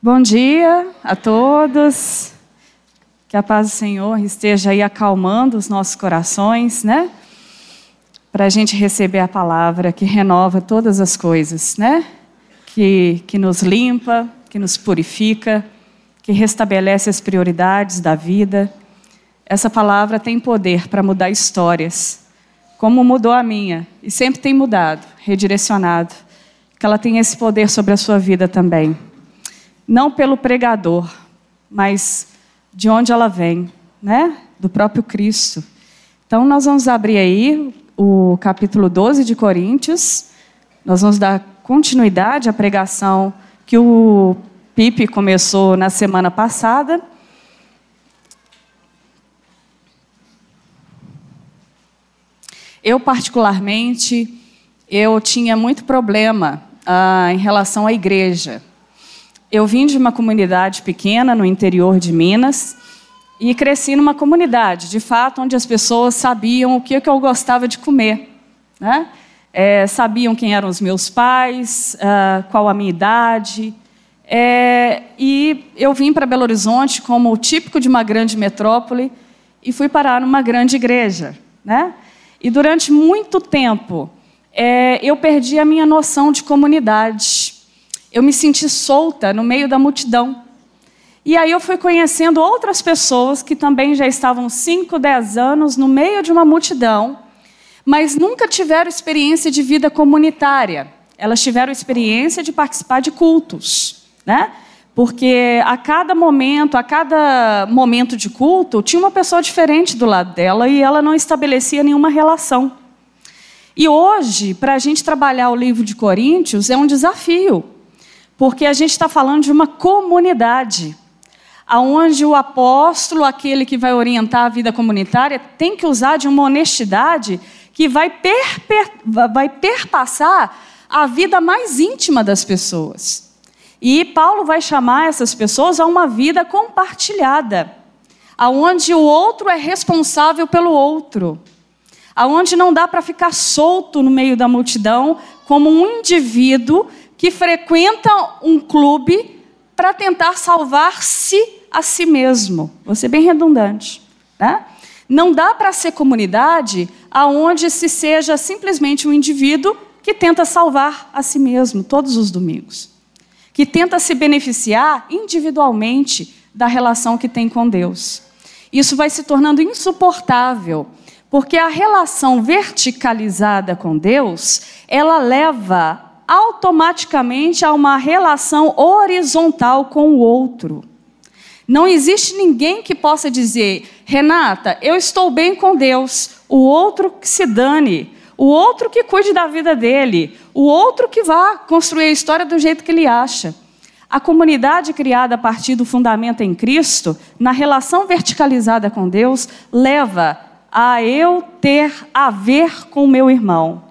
Bom dia a todos. Que a paz do Senhor esteja aí acalmando os nossos corações, né? Para a gente receber a palavra que renova todas as coisas, né? Que, que nos limpa, que nos purifica, que restabelece as prioridades da vida. Essa palavra tem poder para mudar histórias, como mudou a minha, e sempre tem mudado, redirecionado. Que ela tem esse poder sobre a sua vida também. Não pelo pregador, mas de onde ela vem, né? Do próprio Cristo. Então nós vamos abrir aí o capítulo 12 de Coríntios. Nós vamos dar continuidade à pregação que o Pipe começou na semana passada. Eu, particularmente, eu tinha muito problema ah, em relação à igreja. Eu vim de uma comunidade pequena no interior de Minas e cresci numa comunidade, de fato, onde as pessoas sabiam o que eu gostava de comer. Né? É, sabiam quem eram os meus pais, ah, qual a minha idade. É, e eu vim para Belo Horizonte como o típico de uma grande metrópole e fui parar numa grande igreja. Né? E durante muito tempo é, eu perdi a minha noção de comunidade. Eu me senti solta no meio da multidão. E aí eu fui conhecendo outras pessoas que também já estavam 5, 10 anos no meio de uma multidão, mas nunca tiveram experiência de vida comunitária. Elas tiveram experiência de participar de cultos, né? Porque a cada momento, a cada momento de culto, tinha uma pessoa diferente do lado dela e ela não estabelecia nenhuma relação. E hoje, para a gente trabalhar o livro de Coríntios, é um desafio, porque a gente está falando de uma comunidade, aonde o apóstolo, aquele que vai orientar a vida comunitária, tem que usar de uma honestidade que vai, per, per, vai perpassar a vida mais íntima das pessoas. E Paulo vai chamar essas pessoas a uma vida compartilhada, aonde o outro é responsável pelo outro, aonde não dá para ficar solto no meio da multidão como um indivíduo que frequenta um clube para tentar salvar-se a si mesmo. Vou ser bem redundante, né? Não dá para ser comunidade aonde se seja simplesmente um indivíduo que tenta salvar a si mesmo todos os domingos que tenta se beneficiar individualmente da relação que tem com Deus. Isso vai se tornando insuportável, porque a relação verticalizada com Deus, ela leva automaticamente a uma relação horizontal com o outro. Não existe ninguém que possa dizer, Renata, eu estou bem com Deus, o outro que se dane o outro que cuide da vida dele, o outro que vá construir a história do jeito que ele acha. A comunidade criada a partir do fundamento em Cristo, na relação verticalizada com Deus, leva a eu ter a ver com o meu irmão.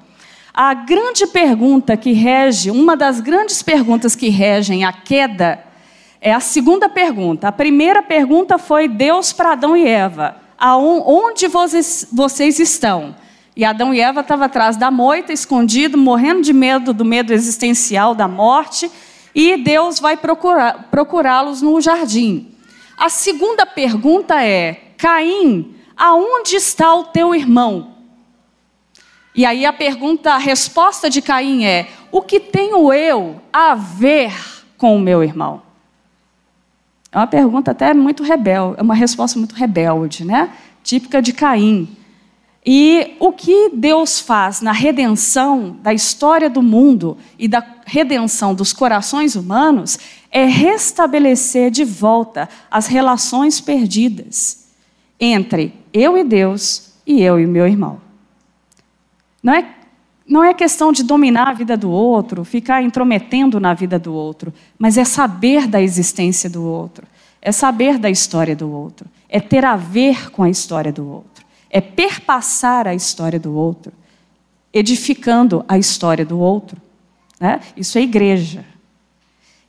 A grande pergunta que rege, uma das grandes perguntas que regem a queda, é a segunda pergunta. A primeira pergunta foi Deus para Adão e Eva: aonde vocês estão? E Adão e Eva estavam atrás da moita, escondido, morrendo de medo do medo existencial da morte, e Deus vai procurá-los no jardim. A segunda pergunta é: Caim, aonde está o teu irmão? E aí a pergunta, a resposta de Caim é: O que tenho eu a ver com o meu irmão? É uma pergunta até muito rebelde, é uma resposta muito rebelde, né? Típica de Caim. E o que Deus faz na redenção da história do mundo e da redenção dos corações humanos é restabelecer de volta as relações perdidas entre eu e Deus e eu e meu irmão. Não é, não é questão de dominar a vida do outro, ficar intrometendo na vida do outro, mas é saber da existência do outro, é saber da história do outro, é ter a ver com a história do outro é perpassar a história do outro, edificando a história do outro. Né? Isso é igreja.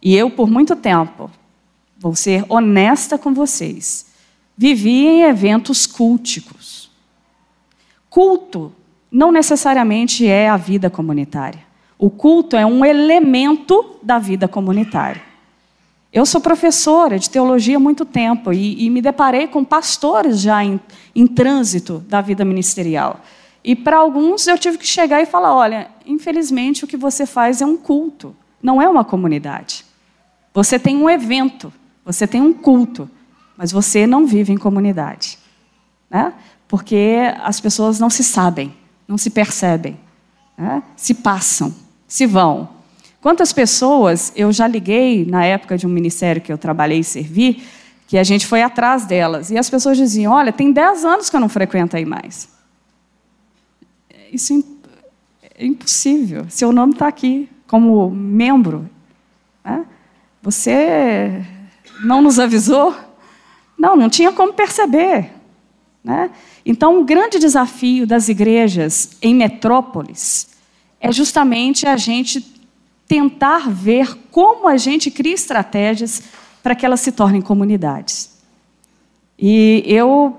E eu, por muito tempo, vou ser honesta com vocês, vivi em eventos culticos. Culto não necessariamente é a vida comunitária. O culto é um elemento da vida comunitária. Eu sou professora de teologia há muito tempo e, e me deparei com pastores já em, em trânsito da vida ministerial. E para alguns eu tive que chegar e falar: olha, infelizmente o que você faz é um culto, não é uma comunidade. Você tem um evento, você tem um culto, mas você não vive em comunidade. Né? Porque as pessoas não se sabem, não se percebem, né? se passam, se vão. Quantas pessoas eu já liguei na época de um ministério que eu trabalhei e servi, que a gente foi atrás delas, e as pessoas diziam: Olha, tem 10 anos que eu não frequento aí mais. Isso é, é impossível. Seu nome está aqui como membro. Né? Você não nos avisou? Não, não tinha como perceber. Né? Então, um grande desafio das igrejas em metrópoles é justamente a gente tentar ver como a gente cria estratégias para que elas se tornem comunidades. E eu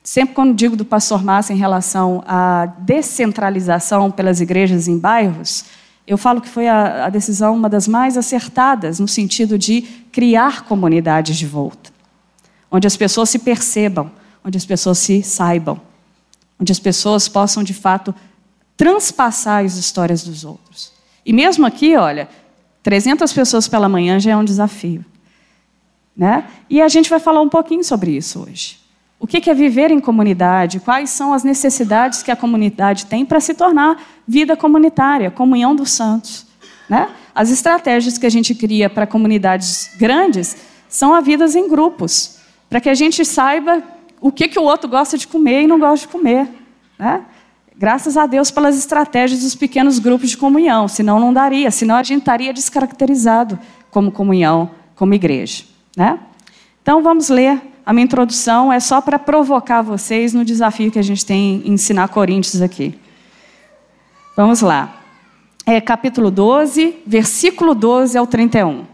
sempre quando digo do pastor Massa em relação à descentralização pelas igrejas em bairros, eu falo que foi a, a decisão uma das mais acertadas no sentido de criar comunidades de volta, onde as pessoas se percebam, onde as pessoas se saibam, onde as pessoas possam de fato transpassar as histórias dos outros. E mesmo aqui, olha, 300 pessoas pela manhã já é um desafio. Né? E a gente vai falar um pouquinho sobre isso hoje. O que é viver em comunidade? Quais são as necessidades que a comunidade tem para se tornar vida comunitária, comunhão dos santos? Né? As estratégias que a gente cria para comunidades grandes são a vidas em grupos, para que a gente saiba o que, que o outro gosta de comer e não gosta de comer. Né? Graças a Deus pelas estratégias dos pequenos grupos de comunhão, senão não daria, senão a gente estaria descaracterizado como comunhão, como igreja. Né? Então vamos ler. A minha introdução é só para provocar vocês no desafio que a gente tem em ensinar Coríntios aqui. Vamos lá. É capítulo 12, versículo 12 ao 31.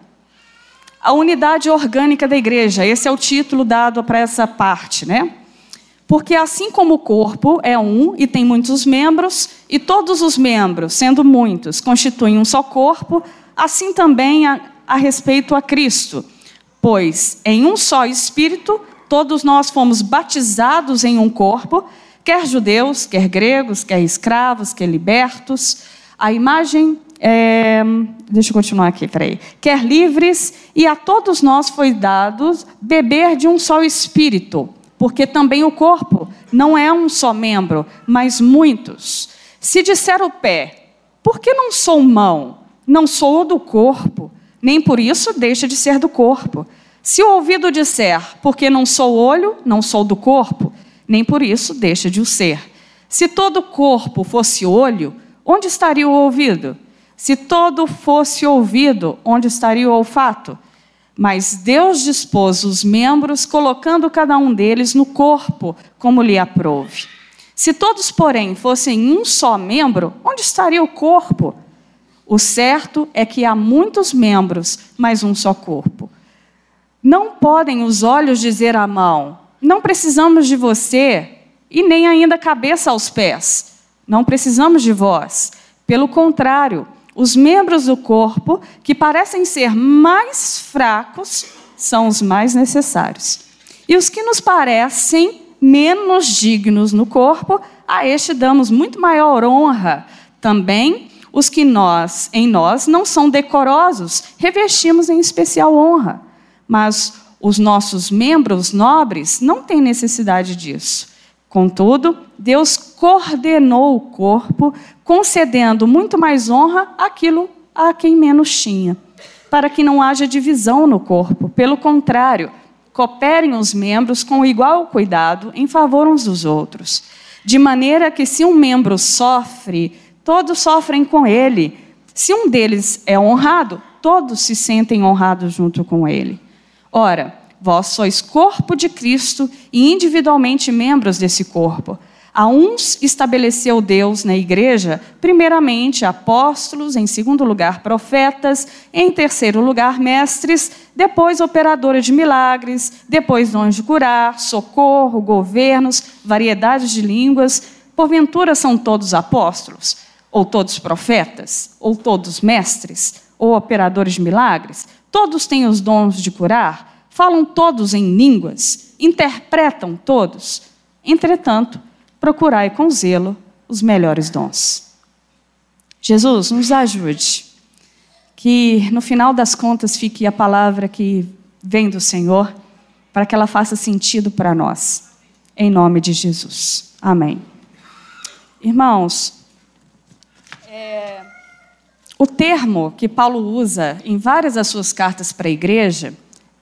A unidade orgânica da igreja, esse é o título dado para essa parte, né? Porque assim como o corpo é um e tem muitos membros, e todos os membros, sendo muitos, constituem um só corpo, assim também a, a respeito a Cristo. Pois em um só Espírito todos nós fomos batizados em um corpo, quer judeus, quer gregos, quer escravos, quer libertos. A imagem é, deixa eu continuar aqui, peraí. Quer livres, e a todos nós foi dado beber de um só espírito porque também o corpo não é um só membro, mas muitos. Se disser o pé, por que não sou mão? Não sou do corpo, nem por isso deixa de ser do corpo. Se o ouvido disser, porque não sou olho, não sou do corpo, nem por isso deixa de o ser. Se todo o corpo fosse olho, onde estaria o ouvido? Se todo fosse ouvido, onde estaria o olfato? Mas Deus dispôs os membros, colocando cada um deles no corpo, como lhe aprouve. Se todos, porém, fossem um só membro, onde estaria o corpo? O certo é que há muitos membros, mas um só corpo. Não podem os olhos dizer à mão: Não precisamos de você, e nem ainda a cabeça aos pés. Não precisamos de vós. Pelo contrário, os membros do corpo que parecem ser mais fracos são os mais necessários. E os que nos parecem menos dignos no corpo, a este damos muito maior honra. Também os que nós, em nós, não são decorosos, revestimos em especial honra. Mas os nossos membros nobres não têm necessidade disso. Contudo, Deus coordenou o corpo, concedendo muito mais honra àquilo a quem menos tinha, para que não haja divisão no corpo. Pelo contrário, cooperem os membros com igual cuidado em favor uns dos outros, de maneira que se um membro sofre, todos sofrem com ele. Se um deles é honrado, todos se sentem honrados junto com ele. Ora, Vós sois corpo de Cristo e individualmente membros desse corpo. A uns estabeleceu Deus na igreja, primeiramente apóstolos, em segundo lugar profetas, em terceiro lugar mestres, depois operadores de milagres, depois dons de curar, socorro, governos, variedades de línguas. Porventura são todos apóstolos? Ou todos profetas? Ou todos mestres? ou operadores de milagres? Todos têm os dons de curar? Falam todos em línguas? Interpretam todos? Entretanto, procurai com zelo os melhores dons. Jesus, nos ajude. Que no final das contas fique a palavra que vem do Senhor, para que ela faça sentido para nós. Em nome de Jesus. Amém. Irmãos, é, o termo que Paulo usa em várias das suas cartas para a igreja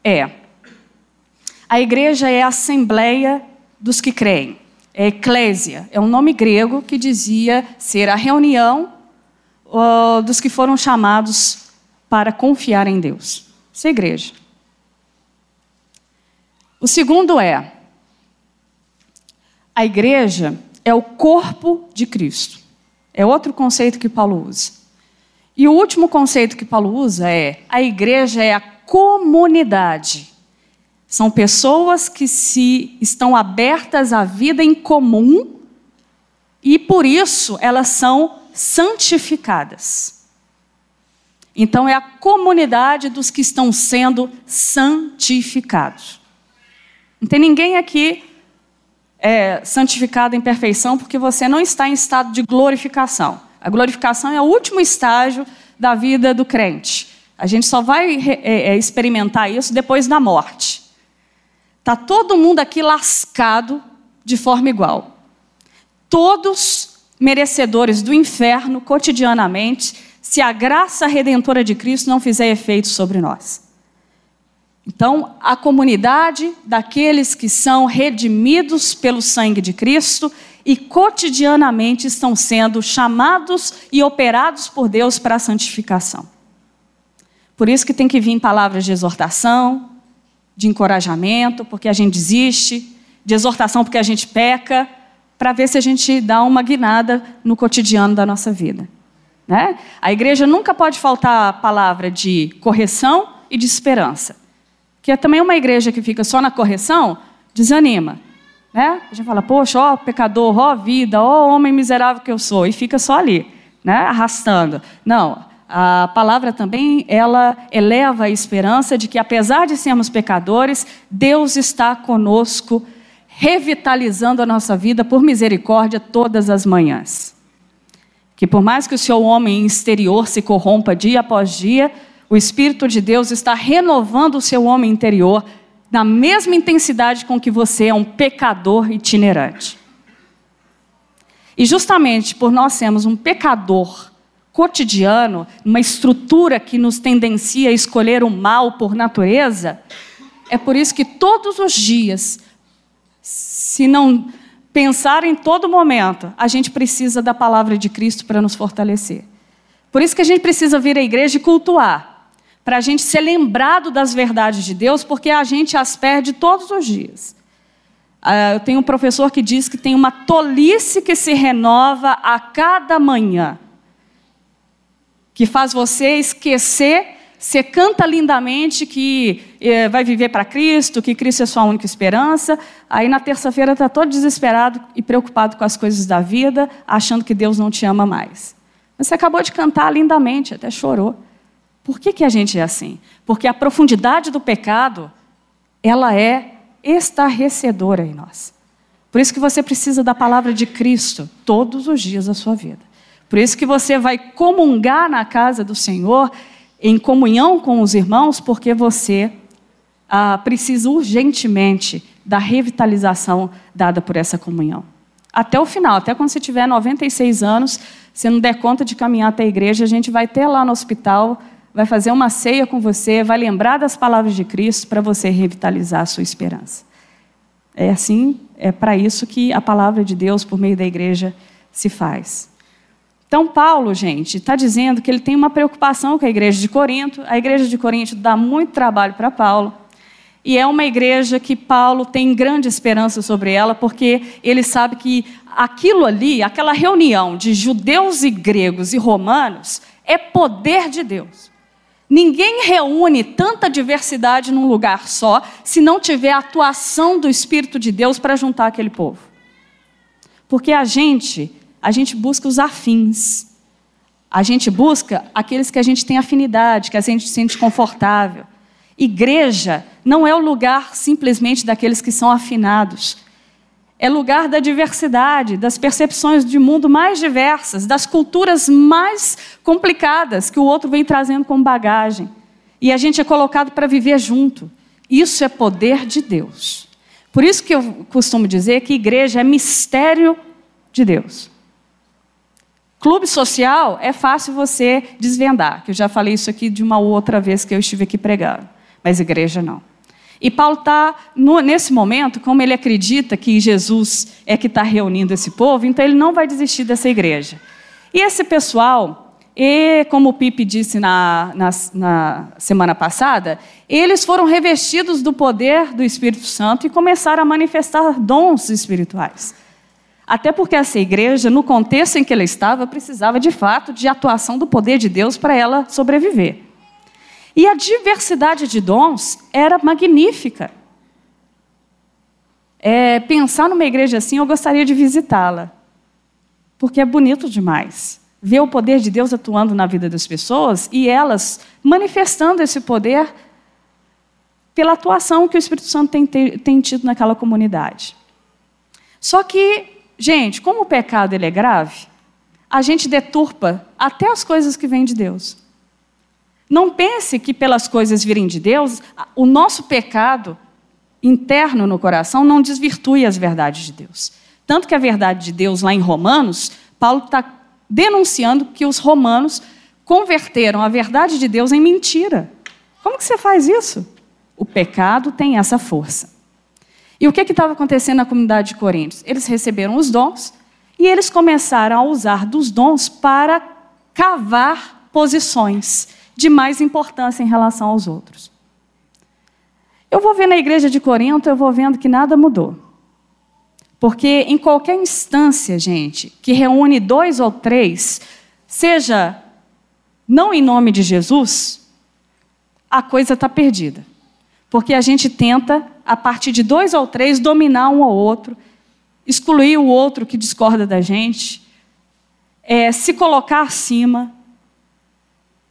é: a igreja é a assembleia dos que creem. É eclésia, é um nome grego que dizia ser a reunião uh, dos que foram chamados para confiar em Deus. Isso é igreja. O segundo é: a igreja é o corpo de Cristo. É outro conceito que Paulo usa. E o último conceito que Paulo usa é: a igreja é a comunidade. São pessoas que se estão abertas à vida em comum e por isso elas são santificadas. Então é a comunidade dos que estão sendo santificados. Não tem ninguém aqui é, santificado em perfeição porque você não está em estado de glorificação. A glorificação é o último estágio da vida do crente. A gente só vai é, é, experimentar isso depois da morte. Está todo mundo aqui lascado de forma igual. Todos merecedores do inferno cotidianamente, se a graça redentora de Cristo não fizer efeito sobre nós. Então, a comunidade daqueles que são redimidos pelo sangue de Cristo e cotidianamente estão sendo chamados e operados por Deus para a santificação. Por isso que tem que vir palavras de exortação, de encorajamento, porque a gente desiste, de exortação porque a gente peca, para ver se a gente dá uma guinada no cotidiano da nossa vida. Né? A igreja nunca pode faltar a palavra de correção e de esperança que é também uma igreja que fica só na correção, desanima. Né? A gente fala, poxa, ó pecador, ó vida, ó homem miserável que eu sou, e fica só ali, né? arrastando. Não, a palavra também ela eleva a esperança de que apesar de sermos pecadores, Deus está conosco, revitalizando a nossa vida por misericórdia todas as manhãs. Que por mais que o seu homem exterior se corrompa dia após dia, o Espírito de Deus está renovando o seu homem interior na mesma intensidade com que você é um pecador itinerante. E justamente por nós sermos um pecador cotidiano, uma estrutura que nos tendencia a escolher o mal por natureza, é por isso que todos os dias, se não pensar em todo momento, a gente precisa da palavra de Cristo para nos fortalecer. Por isso que a gente precisa vir à igreja e cultuar para a gente ser lembrado das verdades de Deus, porque a gente as perde todos os dias. Ah, eu tenho um professor que diz que tem uma tolice que se renova a cada manhã, que faz você esquecer. Você canta lindamente que eh, vai viver para Cristo, que Cristo é sua única esperança. Aí na terça-feira está todo desesperado e preocupado com as coisas da vida, achando que Deus não te ama mais. Mas você acabou de cantar lindamente, até chorou. Por que, que a gente é assim? Porque a profundidade do pecado, ela é estarrecedora em nós. Por isso que você precisa da palavra de Cristo todos os dias da sua vida. Por isso que você vai comungar na casa do Senhor, em comunhão com os irmãos, porque você ah, precisa urgentemente da revitalização dada por essa comunhão. Até o final, até quando você tiver 96 anos, se não der conta de caminhar até a igreja, a gente vai ter lá no hospital vai fazer uma ceia com você, vai lembrar das palavras de Cristo para você revitalizar a sua esperança. É assim, é para isso que a palavra de Deus, por meio da igreja, se faz. Então, Paulo, gente, está dizendo que ele tem uma preocupação com a igreja de Corinto. A igreja de Corinto dá muito trabalho para Paulo. E é uma igreja que Paulo tem grande esperança sobre ela, porque ele sabe que aquilo ali, aquela reunião de judeus e gregos e romanos, é poder de Deus. Ninguém reúne tanta diversidade num lugar só se não tiver a atuação do Espírito de Deus para juntar aquele povo. Porque a gente, a gente busca os afins. A gente busca aqueles que a gente tem afinidade, que a gente se sente confortável. Igreja não é o lugar simplesmente daqueles que são afinados. É lugar da diversidade, das percepções de mundo mais diversas, das culturas mais complicadas que o outro vem trazendo como bagagem. E a gente é colocado para viver junto. Isso é poder de Deus. Por isso que eu costumo dizer que igreja é mistério de Deus. Clube social é fácil você desvendar, que eu já falei isso aqui de uma outra vez que eu estive aqui pregando, mas igreja não. E Paulo está, nesse momento, como ele acredita que Jesus é que está reunindo esse povo, então ele não vai desistir dessa igreja. E esse pessoal, e como o Pipe disse na, na, na, semana passada, eles foram revestidos do poder do Espírito Santo e começaram a manifestar dons espirituais. Até porque essa igreja, no contexto em que ela estava, precisava de fato de atuação do poder de Deus para ela sobreviver. E a diversidade de dons era magnífica. É, pensar numa igreja assim, eu gostaria de visitá-la, porque é bonito demais ver o poder de Deus atuando na vida das pessoas e elas manifestando esse poder pela atuação que o Espírito Santo tem, tem tido naquela comunidade. Só que Gente, como o pecado ele é grave, a gente deturpa até as coisas que vêm de Deus. Não pense que pelas coisas virem de Deus, o nosso pecado interno no coração não desvirtue as verdades de Deus. Tanto que a verdade de Deus, lá em Romanos, Paulo está denunciando que os romanos converteram a verdade de Deus em mentira. Como que você faz isso? O pecado tem essa força. E o que estava acontecendo na comunidade de Coríntios? Eles receberam os dons e eles começaram a usar dos dons para cavar posições de mais importância em relação aos outros. Eu vou ver na igreja de Corinto, eu vou vendo que nada mudou. Porque em qualquer instância, gente, que reúne dois ou três, seja não em nome de Jesus, a coisa está perdida. Porque a gente tenta a partir de dois ou três, dominar um ao outro, excluir o outro que discorda da gente, é, se colocar acima,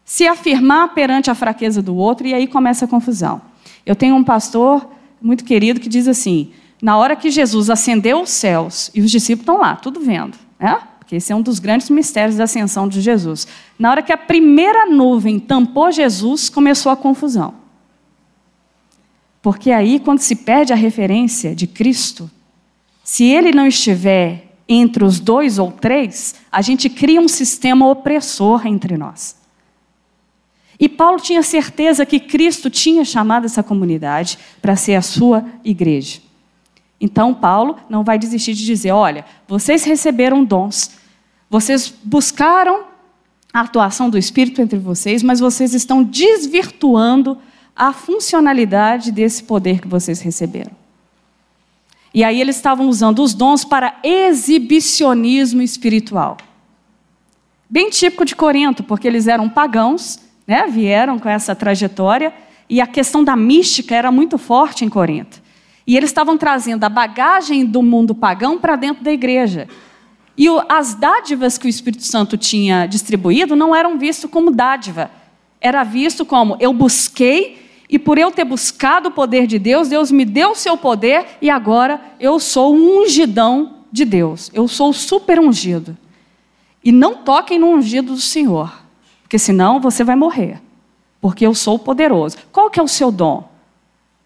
se afirmar perante a fraqueza do outro, e aí começa a confusão. Eu tenho um pastor muito querido que diz assim: na hora que Jesus ascendeu os céus, e os discípulos estão lá, tudo vendo, né? porque esse é um dos grandes mistérios da ascensão de Jesus. Na hora que a primeira nuvem tampou Jesus, começou a confusão. Porque aí, quando se perde a referência de Cristo, se ele não estiver entre os dois ou três, a gente cria um sistema opressor entre nós. E Paulo tinha certeza que Cristo tinha chamado essa comunidade para ser a sua igreja. Então, Paulo não vai desistir de dizer: olha, vocês receberam dons, vocês buscaram a atuação do Espírito entre vocês, mas vocês estão desvirtuando a funcionalidade desse poder que vocês receberam. E aí eles estavam usando os dons para exibicionismo espiritual. Bem típico de Corinto, porque eles eram pagãos, né? vieram com essa trajetória, e a questão da mística era muito forte em Corinto. E eles estavam trazendo a bagagem do mundo pagão para dentro da igreja. E as dádivas que o Espírito Santo tinha distribuído não eram vistas como dádiva, era visto como eu busquei e por eu ter buscado o poder de Deus, Deus me deu o seu poder e agora eu sou um ungidão de Deus. Eu sou super ungido. E não toquem no ungido do Senhor, porque senão você vai morrer. Porque eu sou poderoso. Qual que é o seu dom?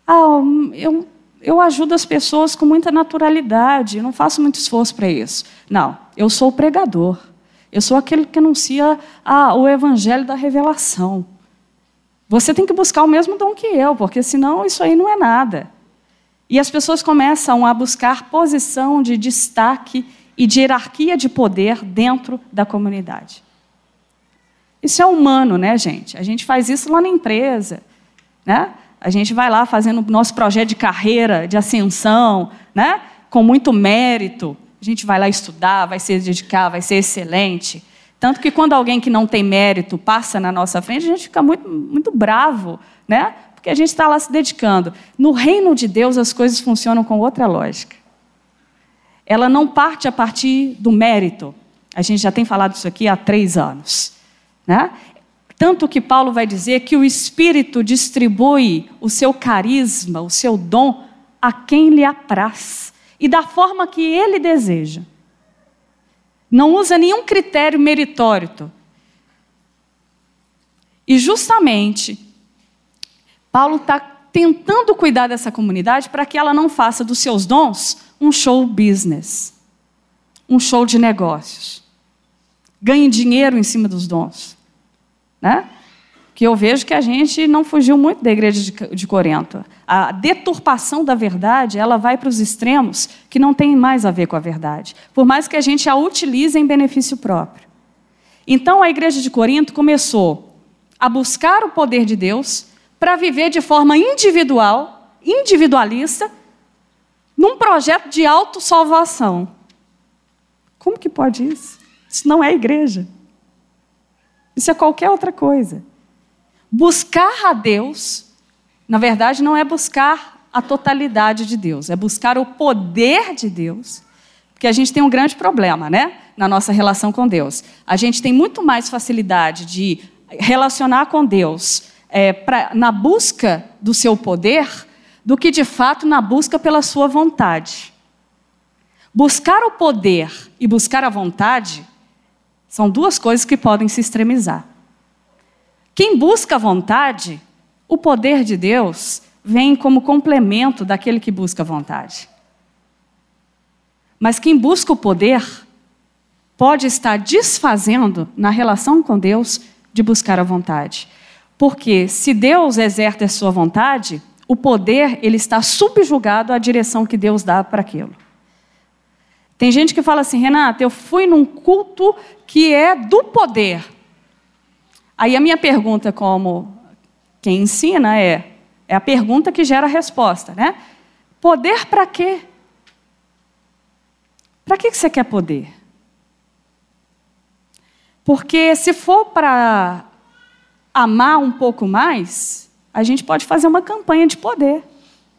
Ah, eu, eu ajudo as pessoas com muita naturalidade, não faço muito esforço para isso. Não, eu sou o pregador. Eu sou aquele que anuncia ah, o evangelho da revelação. Você tem que buscar o mesmo dom que eu, porque senão isso aí não é nada. E as pessoas começam a buscar posição de destaque e de hierarquia de poder dentro da comunidade. Isso é humano, né, gente? A gente faz isso lá na empresa, né? A gente vai lá fazendo o nosso projeto de carreira, de ascensão, né? Com muito mérito. A gente vai lá estudar, vai se dedicar, vai ser excelente. Tanto que quando alguém que não tem mérito passa na nossa frente, a gente fica muito, muito bravo, né? Porque a gente está lá se dedicando. No reino de Deus, as coisas funcionam com outra lógica. Ela não parte a partir do mérito. A gente já tem falado isso aqui há três anos. Né? Tanto que Paulo vai dizer que o Espírito distribui o seu carisma, o seu dom, a quem lhe apraz e da forma que ele deseja. Não usa nenhum critério meritório. E justamente, Paulo está tentando cuidar dessa comunidade para que ela não faça dos seus dons um show business, um show de negócios. Ganhe dinheiro em cima dos dons. Né? Que eu vejo que a gente não fugiu muito da igreja de, de Corinto. A deturpação da verdade, ela vai para os extremos que não tem mais a ver com a verdade. Por mais que a gente a utilize em benefício próprio. Então a igreja de Corinto começou a buscar o poder de Deus para viver de forma individual, individualista, num projeto de autossalvação. Como que pode isso? Isso não é igreja. Isso é qualquer outra coisa. Buscar a Deus, na verdade, não é buscar a totalidade de Deus, é buscar o poder de Deus. Porque a gente tem um grande problema, né? Na nossa relação com Deus. A gente tem muito mais facilidade de relacionar com Deus é, pra, na busca do seu poder do que de fato na busca pela sua vontade. Buscar o poder e buscar a vontade são duas coisas que podem se extremizar. Quem busca a vontade, o poder de Deus vem como complemento daquele que busca a vontade. Mas quem busca o poder pode estar desfazendo na relação com Deus de buscar a vontade. Porque se Deus exerce a sua vontade, o poder ele está subjugado à direção que Deus dá para aquilo. Tem gente que fala assim, Renata, eu fui num culto que é do poder. Aí a minha pergunta, como quem ensina, é, é a pergunta que gera a resposta, né? Poder para quê? Para que você quer poder? Porque se for para amar um pouco mais, a gente pode fazer uma campanha de poder.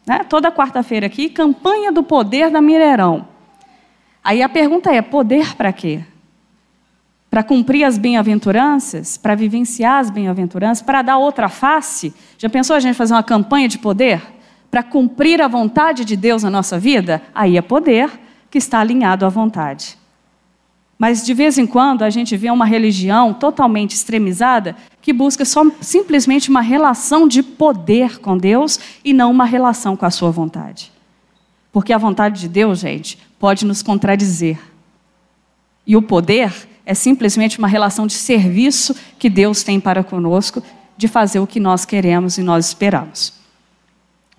Né? Toda quarta-feira aqui, campanha do poder da Mineirão. Aí a pergunta é: poder para quê? Para cumprir as bem-aventuranças? Para vivenciar as bem-aventuranças? Para dar outra face? Já pensou a gente fazer uma campanha de poder? Para cumprir a vontade de Deus na nossa vida? Aí é poder que está alinhado à vontade. Mas de vez em quando a gente vê uma religião totalmente extremizada que busca só, simplesmente uma relação de poder com Deus e não uma relação com a sua vontade. Porque a vontade de Deus, gente, pode nos contradizer. E o poder é simplesmente uma relação de serviço que Deus tem para conosco, de fazer o que nós queremos e nós esperamos.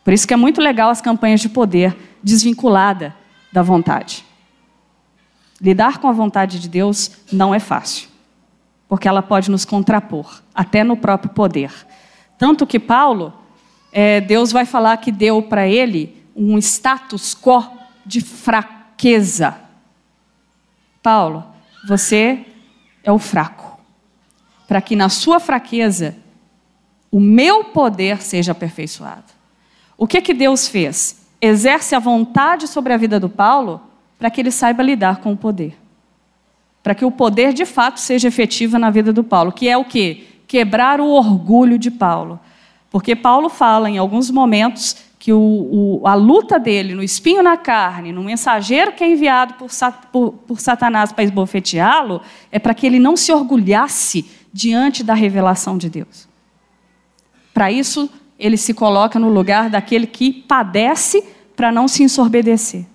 Por isso que é muito legal as campanhas de poder desvinculada da vontade. Lidar com a vontade de Deus não é fácil, porque ela pode nos contrapor, até no próprio poder. Tanto que Paulo, é, Deus vai falar que deu para ele um status quo de fraqueza. Paulo, você é o fraco. Para que na sua fraqueza o meu poder seja aperfeiçoado. O que que Deus fez? Exerce a vontade sobre a vida do Paulo para que ele saiba lidar com o poder. Para que o poder de fato seja efetivo na vida do Paulo, que é o quê? Quebrar o orgulho de Paulo. Porque Paulo fala em alguns momentos que o, o, a luta dele no espinho na carne, no mensageiro que é enviado por, por, por Satanás para esbofeteá-lo, é para que ele não se orgulhasse diante da revelação de Deus. Para isso, ele se coloca no lugar daquele que padece para não se ensorbedecer,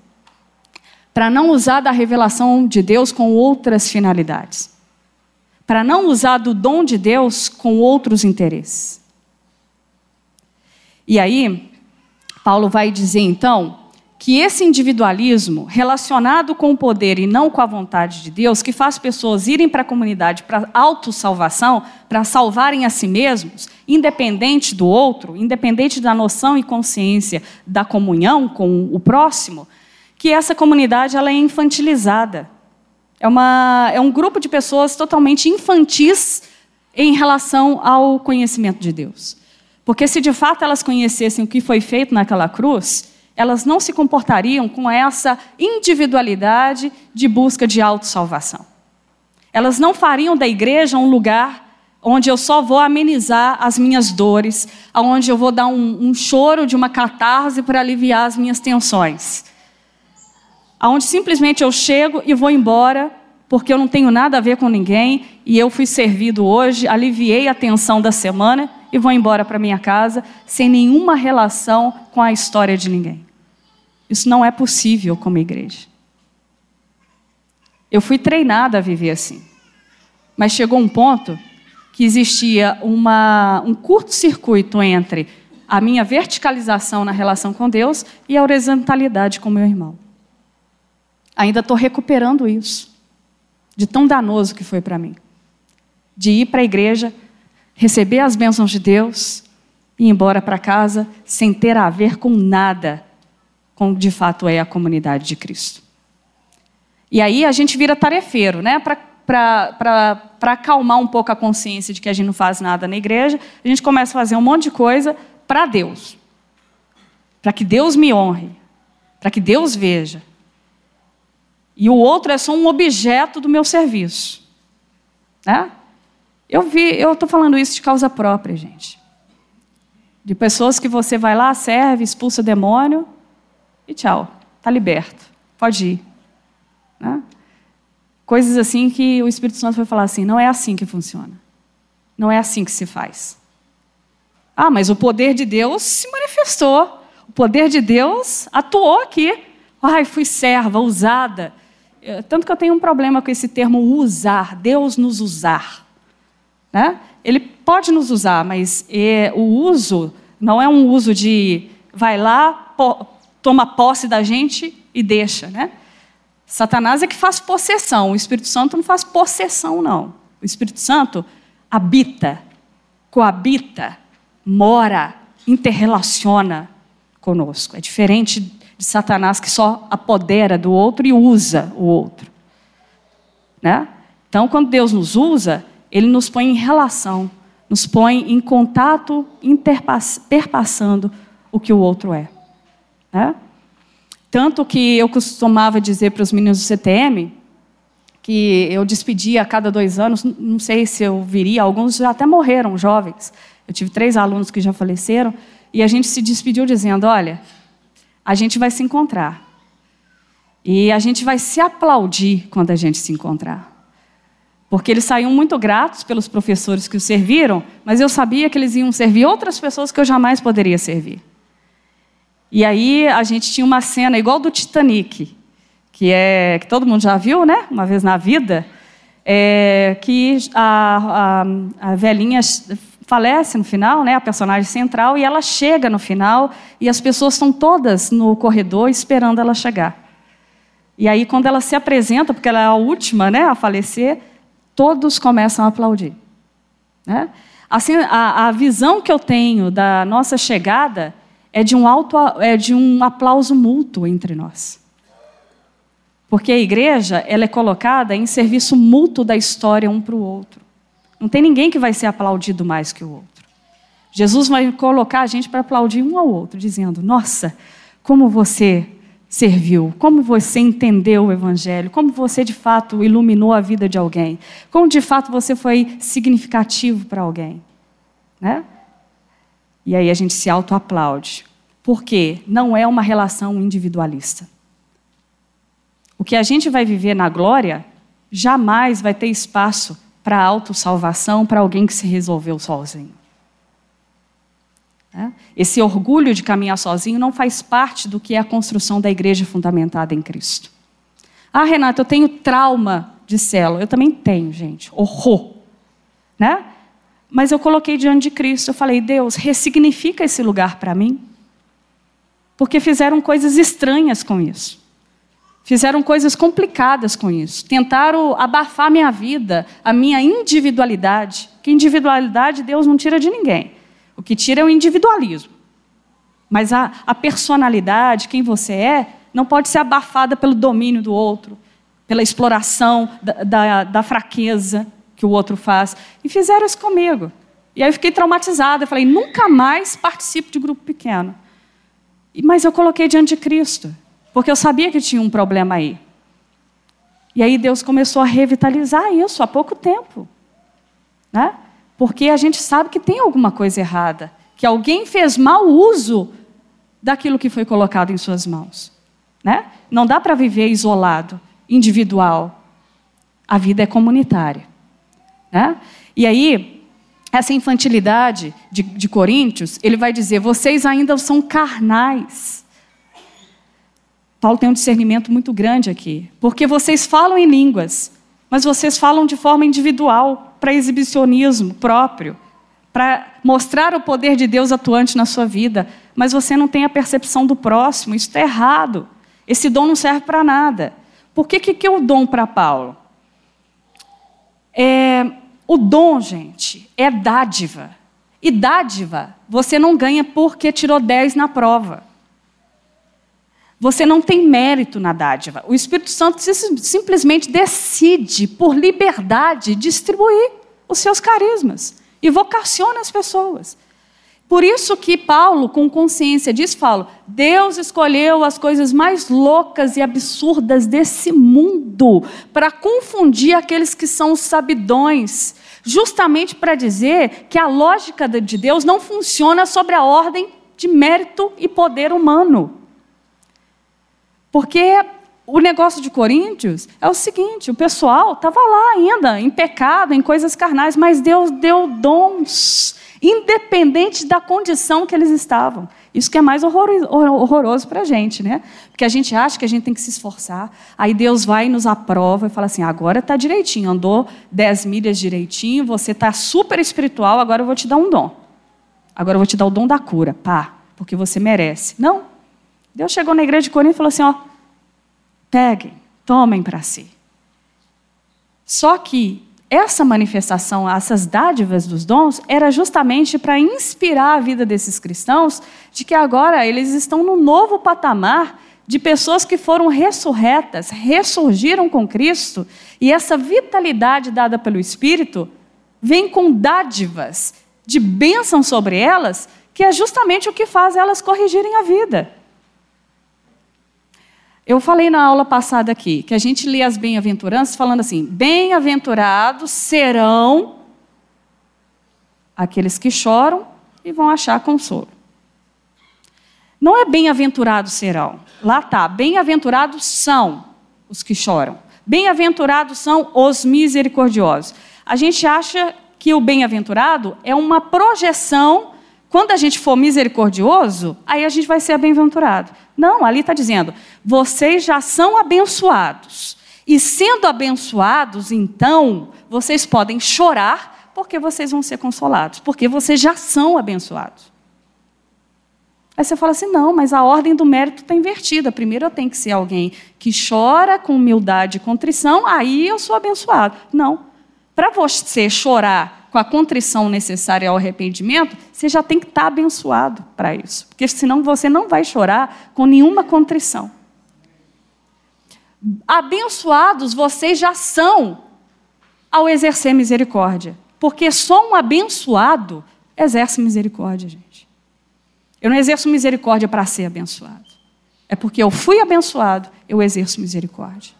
para não usar da revelação de Deus com outras finalidades, para não usar do dom de Deus com outros interesses. E aí, Paulo vai dizer então que esse individualismo relacionado com o poder e não com a vontade de Deus, que faz pessoas irem para a comunidade para autossalvação, para salvarem a si mesmos, independente do outro, independente da noção e consciência da comunhão com o próximo, que essa comunidade ela é infantilizada. É, uma, é um grupo de pessoas totalmente infantis em relação ao conhecimento de Deus. Porque se de fato elas conhecessem o que foi feito naquela cruz, elas não se comportariam com essa individualidade de busca de autossalvação. Elas não fariam da igreja um lugar onde eu só vou amenizar as minhas dores, onde eu vou dar um, um choro de uma catarse para aliviar as minhas tensões. Onde simplesmente eu chego e vou embora, porque eu não tenho nada a ver com ninguém, e eu fui servido hoje, aliviei a tensão da semana e vou embora para minha casa, sem nenhuma relação com a história de ninguém. Isso não é possível como igreja. Eu fui treinada a viver assim. Mas chegou um ponto que existia uma, um curto-circuito entre a minha verticalização na relação com Deus e a horizontalidade com meu irmão. Ainda estou recuperando isso, de tão danoso que foi para mim. De ir para a igreja, receber as bênçãos de Deus e ir embora para casa sem ter a ver com nada com de fato é a comunidade de Cristo. E aí a gente vira tarefeiro, né? Para acalmar um pouco a consciência de que a gente não faz nada na igreja, a gente começa a fazer um monte de coisa para Deus. Para que Deus me honre. Para que Deus veja. E o outro é só um objeto do meu serviço. Né? Eu vi, eu estou falando isso de causa própria, gente. De pessoas que você vai lá, serve, expulsa demônio e tchau, está liberto, pode ir. Né? Coisas assim que o Espírito Santo vai falar assim: não é assim que funciona. Não é assim que se faz. Ah, mas o poder de Deus se manifestou. O poder de Deus atuou aqui. Ai, fui serva, usada. É, tanto que eu tenho um problema com esse termo usar, Deus nos usar. Né? Ele pode nos usar, mas é, o uso não é um uso de vai lá, toma posse da gente e deixa. Né? Satanás é que faz possessão, o Espírito Santo não faz possessão, não. O Espírito Santo habita, coabita, mora, interrelaciona conosco. É diferente de Satanás que só apodera do outro e usa o outro. Né? Então, quando Deus nos usa, Ele nos põe em relação, nos põe em contato, perpassando o que o outro é. Né? Tanto que eu costumava dizer para os meninos do CTM que eu despedia a cada dois anos, não sei se eu viria, alguns já até morreram, jovens. Eu tive três alunos que já faleceram, e a gente se despediu dizendo: olha, a gente vai se encontrar. E a gente vai se aplaudir quando a gente se encontrar. Porque eles saíam muito gratos pelos professores que os serviram, mas eu sabia que eles iam servir outras pessoas que eu jamais poderia servir. E aí a gente tinha uma cena igual do Titanic, que é que todo mundo já viu, né? Uma vez na vida, é, que a, a, a velhinha falece no final, né? A personagem central e ela chega no final e as pessoas estão todas no corredor esperando ela chegar. E aí quando ela se apresenta, porque ela é a última, né, a falecer, todos começam a aplaudir, né? Assim, a, a visão que eu tenho da nossa chegada é de um, auto, é de um aplauso mútuo entre nós. Porque a igreja ela é colocada em serviço mútuo da história um para o outro. Não tem ninguém que vai ser aplaudido mais que o outro. Jesus vai colocar a gente para aplaudir um ao outro, dizendo: Nossa, como você serviu, como você entendeu o Evangelho, como você de fato iluminou a vida de alguém, como de fato você foi significativo para alguém. Né? E aí a gente se autoaplaude. Porque não é uma relação individualista. O que a gente vai viver na glória jamais vai ter espaço para autossalvação para alguém que se resolveu sozinho. É? Esse orgulho de caminhar sozinho não faz parte do que é a construção da igreja fundamentada em Cristo. Ah, Renata, eu tenho trauma de célula. Eu também tenho, gente. Horror. Né? Mas eu coloquei diante de Cristo, eu falei, Deus, ressignifica esse lugar para mim. Porque fizeram coisas estranhas com isso. Fizeram coisas complicadas com isso. Tentaram abafar minha vida, a minha individualidade. Que individualidade Deus não tira de ninguém. O que tira é o individualismo. Mas a, a personalidade, quem você é, não pode ser abafada pelo domínio do outro, pela exploração da, da, da fraqueza que o outro faz. E fizeram isso comigo. E aí eu fiquei traumatizada. Eu falei, nunca mais participo de grupo pequeno. Mas eu coloquei diante de Cristo, porque eu sabia que tinha um problema aí. E aí Deus começou a revitalizar isso há pouco tempo. Né? Porque a gente sabe que tem alguma coisa errada, que alguém fez mau uso daquilo que foi colocado em suas mãos. Né? Não dá para viver isolado, individual. A vida é comunitária. Né? E aí, essa infantilidade de, de Coríntios, ele vai dizer: vocês ainda são carnais. Paulo tem um discernimento muito grande aqui, porque vocês falam em línguas, mas vocês falam de forma individual, para exibicionismo próprio, para mostrar o poder de Deus atuante na sua vida, mas você não tem a percepção do próximo, isso está errado. Esse dom não serve para nada. Por que, que, é o dom para Paulo? É, o dom, gente, é dádiva. E dádiva você não ganha porque tirou 10 na prova. Você não tem mérito na dádiva. O Espírito Santo simplesmente decide, por liberdade, distribuir os seus carismas e vocaciona as pessoas. Por isso que Paulo, com consciência disso, fala: Deus escolheu as coisas mais loucas e absurdas desse mundo para confundir aqueles que são os sabidões, justamente para dizer que a lógica de Deus não funciona sobre a ordem de mérito e poder humano. Porque o negócio de Coríntios é o seguinte: o pessoal estava lá ainda, em pecado, em coisas carnais, mas Deus deu dons, independente da condição que eles estavam. Isso que é mais horroroso para a gente, né? Porque a gente acha que a gente tem que se esforçar, aí Deus vai e nos aprova e fala assim: agora está direitinho, andou 10 milhas direitinho, você está super espiritual, agora eu vou te dar um dom. Agora eu vou te dar o dom da cura, pá, porque você merece. Não, Deus chegou na igreja de Corinto e falou assim: ó, peguem, tomem para si. Só que essa manifestação, essas dádivas dos dons, era justamente para inspirar a vida desses cristãos de que agora eles estão no novo patamar de pessoas que foram ressurretas, ressurgiram com Cristo, e essa vitalidade dada pelo Espírito vem com dádivas de bênção sobre elas, que é justamente o que faz elas corrigirem a vida. Eu falei na aula passada aqui que a gente lê as bem-aventuranças falando assim: bem-aventurados serão aqueles que choram e vão achar consolo. Não é bem-aventurados serão. Lá está, bem-aventurados são os que choram. Bem-aventurados são os misericordiosos. A gente acha que o bem-aventurado é uma projeção quando a gente for misericordioso, aí a gente vai ser bem-aventurado. Não, ali está dizendo: vocês já são abençoados. E sendo abençoados, então, vocês podem chorar, porque vocês vão ser consolados, porque vocês já são abençoados. Aí você fala assim: não, mas a ordem do mérito está invertida. Primeiro eu tenho que ser alguém que chora com humildade e contrição, aí eu sou abençoado. Não. Para você chorar com a contrição necessária ao arrependimento, você já tem que estar abençoado para isso. Porque senão você não vai chorar com nenhuma contrição. Abençoados vocês já são ao exercer misericórdia. Porque só um abençoado exerce misericórdia, gente. Eu não exerço misericórdia para ser abençoado. É porque eu fui abençoado, eu exerço misericórdia.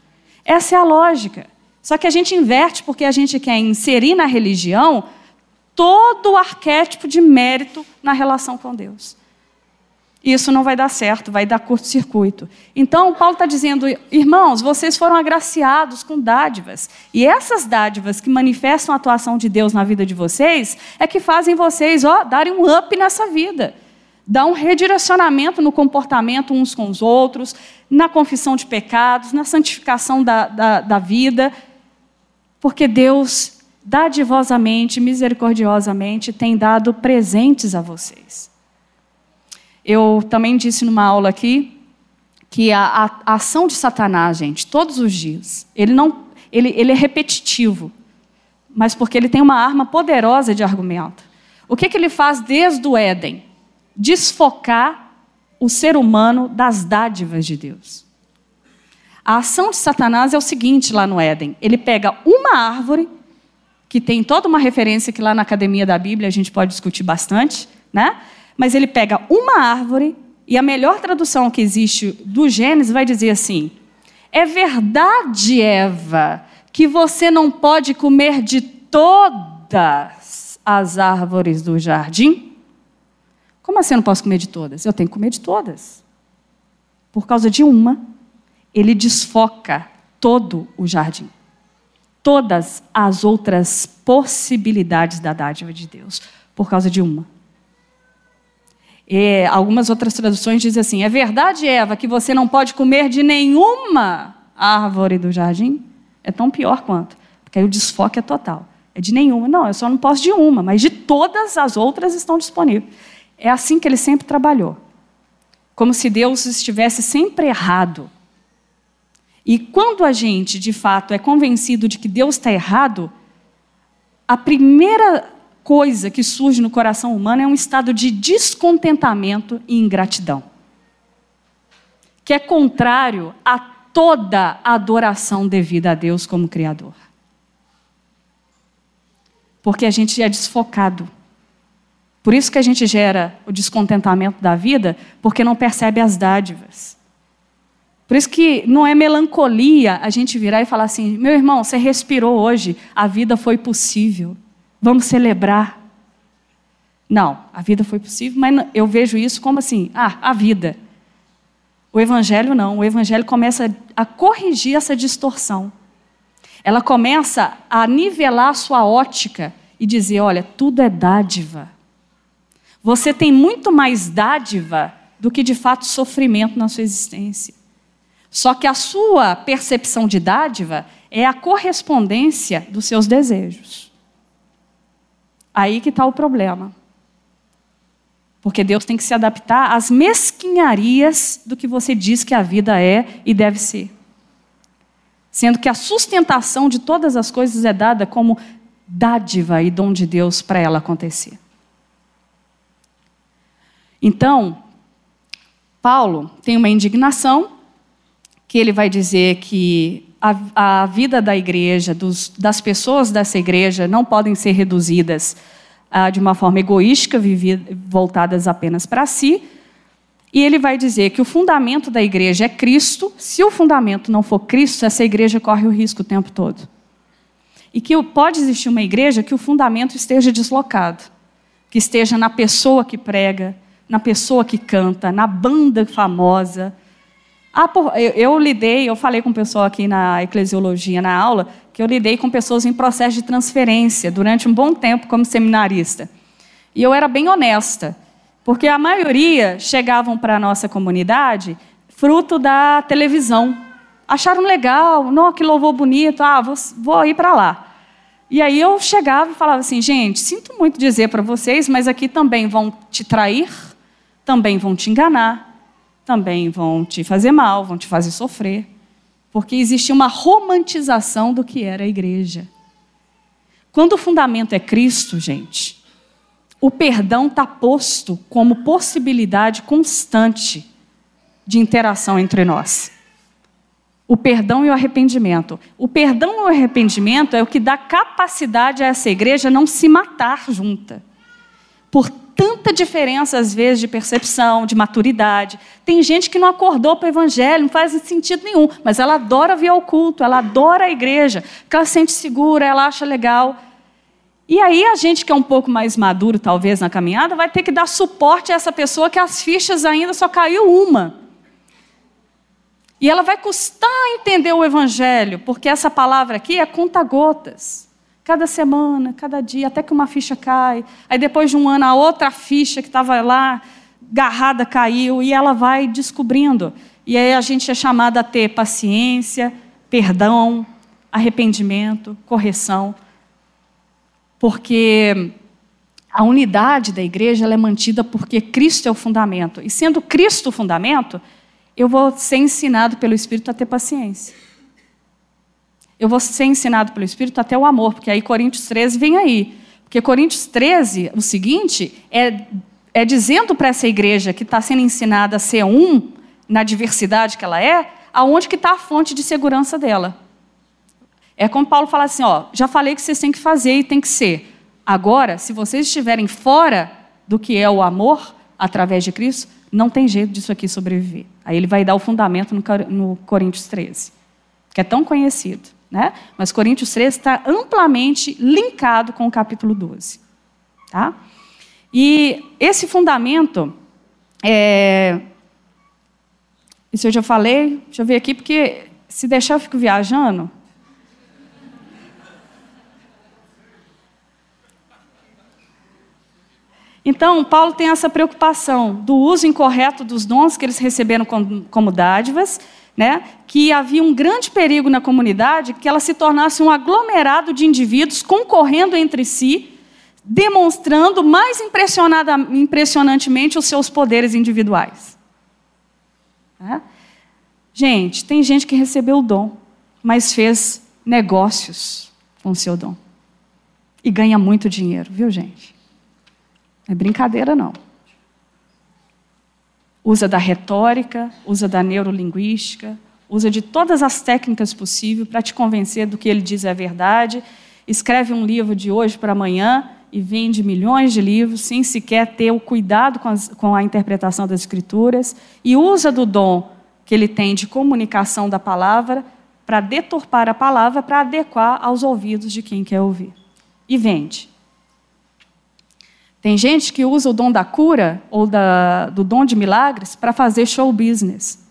Essa é a lógica. Só que a gente inverte porque a gente quer inserir na religião todo o arquétipo de mérito na relação com Deus. Isso não vai dar certo, vai dar curto-circuito. Então, Paulo está dizendo, irmãos, vocês foram agraciados com dádivas. E essas dádivas que manifestam a atuação de Deus na vida de vocês é que fazem vocês ó, darem um up nessa vida. Dar um redirecionamento no comportamento uns com os outros, na confissão de pecados, na santificação da, da, da vida porque Deus, dadivosamente, misericordiosamente, tem dado presentes a vocês. Eu também disse numa aula aqui que a, a, a ação de Satanás, gente, todos os dias, ele, não, ele, ele é repetitivo, mas porque ele tem uma arma poderosa de argumento. O que, que ele faz desde o Éden? Desfocar o ser humano das dádivas de Deus. A ação de Satanás é o seguinte lá no Éden: ele pega uma árvore, que tem toda uma referência que lá na academia da Bíblia a gente pode discutir bastante, né? Mas ele pega uma árvore, e a melhor tradução que existe do Gênesis vai dizer assim: É verdade, Eva, que você não pode comer de todas as árvores do jardim? Como assim eu não posso comer de todas? Eu tenho que comer de todas. Por causa de uma, ele desfoca todo o jardim. Todas as outras possibilidades da dádiva de Deus, por causa de uma. E algumas outras traduções dizem assim: é verdade, Eva, que você não pode comer de nenhuma árvore do jardim? É tão pior quanto, porque aí o desfoque é total. É de nenhuma. Não, eu só não posso de uma, mas de todas as outras estão disponíveis. É assim que ele sempre trabalhou. Como se Deus estivesse sempre errado. E quando a gente, de fato, é convencido de que Deus está errado, a primeira coisa que surge no coração humano é um estado de descontentamento e ingratidão, que é contrário a toda adoração devida a Deus como Criador. Porque a gente é desfocado. Por isso que a gente gera o descontentamento da vida, porque não percebe as dádivas. Por isso que não é melancolia a gente virar e falar assim: meu irmão, você respirou hoje, a vida foi possível. Vamos celebrar. Não, a vida foi possível, mas eu vejo isso como assim: ah, a vida. O evangelho não, o evangelho começa a corrigir essa distorção. Ela começa a nivelar a sua ótica e dizer: olha, tudo é dádiva. Você tem muito mais dádiva do que de fato sofrimento na sua existência. Só que a sua percepção de dádiva é a correspondência dos seus desejos. Aí que está o problema. Porque Deus tem que se adaptar às mesquinharias do que você diz que a vida é e deve ser. Sendo que a sustentação de todas as coisas é dada como dádiva e dom de Deus para ela acontecer. Então, Paulo tem uma indignação, que ele vai dizer que a, a vida da igreja, dos, das pessoas dessa igreja, não podem ser reduzidas ah, de uma forma egoística, vividas, voltadas apenas para si. E ele vai dizer que o fundamento da igreja é Cristo. Se o fundamento não for Cristo, essa igreja corre o risco o tempo todo. E que pode existir uma igreja que o fundamento esteja deslocado, que esteja na pessoa que prega, na pessoa que canta, na banda famosa, eu, eu, lidei, eu falei com o pessoal aqui na eclesiologia, na aula, que eu lidei com pessoas em processo de transferência durante um bom tempo como seminarista. E eu era bem honesta, porque a maioria chegavam para a nossa comunidade fruto da televisão. Acharam legal, não, que louvor bonito, ah, vou, vou ir para lá. E aí eu chegava e falava assim, gente, sinto muito dizer para vocês, mas aqui também vão te trair, também vão te enganar, também vão te fazer mal, vão te fazer sofrer, porque existe uma romantização do que era a igreja. Quando o fundamento é Cristo, gente, o perdão está posto como possibilidade constante de interação entre nós. O perdão e o arrependimento. O perdão e o arrependimento é o que dá capacidade a essa igreja não se matar junta. Por tanta diferença, às vezes, de percepção, de maturidade. Tem gente que não acordou para o evangelho, não faz sentido nenhum, mas ela adora vir ao culto, ela adora a igreja, porque ela se sente segura, ela acha legal. E aí a gente que é um pouco mais maduro, talvez, na caminhada, vai ter que dar suporte a essa pessoa que as fichas ainda só caiu uma. E ela vai custar entender o evangelho, porque essa palavra aqui é conta-gotas. Cada semana, cada dia, até que uma ficha cai. Aí depois de um ano, a outra ficha que estava lá, garrada, caiu, e ela vai descobrindo. E aí a gente é chamada a ter paciência, perdão, arrependimento, correção. Porque a unidade da igreja é mantida porque Cristo é o fundamento. E sendo Cristo o fundamento, eu vou ser ensinado pelo Espírito a ter paciência. Eu vou ser ensinado pelo Espírito até o amor, porque aí Coríntios 13 vem aí. Porque Coríntios 13, o seguinte, é, é dizendo para essa igreja que está sendo ensinada a ser um, na diversidade que ela é, aonde que está a fonte de segurança dela. É como Paulo fala assim, ó, já falei que vocês têm que fazer e tem que ser. Agora, se vocês estiverem fora do que é o amor, através de Cristo, não tem jeito disso aqui sobreviver. Aí ele vai dar o fundamento no, no Coríntios 13, que é tão conhecido. Né? Mas Coríntios 13 está amplamente linkado com o capítulo 12. Tá? E esse fundamento, é... isso eu já falei, deixa eu ver aqui, porque se deixar eu fico viajando. Então, Paulo tem essa preocupação do uso incorreto dos dons que eles receberam como dádivas, né? que havia um grande perigo na comunidade que ela se tornasse um aglomerado de indivíduos concorrendo entre si, demonstrando mais impressionantemente os seus poderes individuais. É? Gente, tem gente que recebeu o dom, mas fez negócios com o seu dom. E ganha muito dinheiro, viu, gente? Não é brincadeira, não. Usa da retórica, usa da neurolinguística, usa de todas as técnicas possíveis para te convencer do que ele diz é verdade. Escreve um livro de hoje para amanhã e vende milhões de livros sem sequer ter o cuidado com, as, com a interpretação das escrituras e usa do dom que ele tem de comunicação da palavra para deturpar a palavra para adequar aos ouvidos de quem quer ouvir. E vende. Tem gente que usa o dom da cura ou da, do dom de milagres para fazer show business,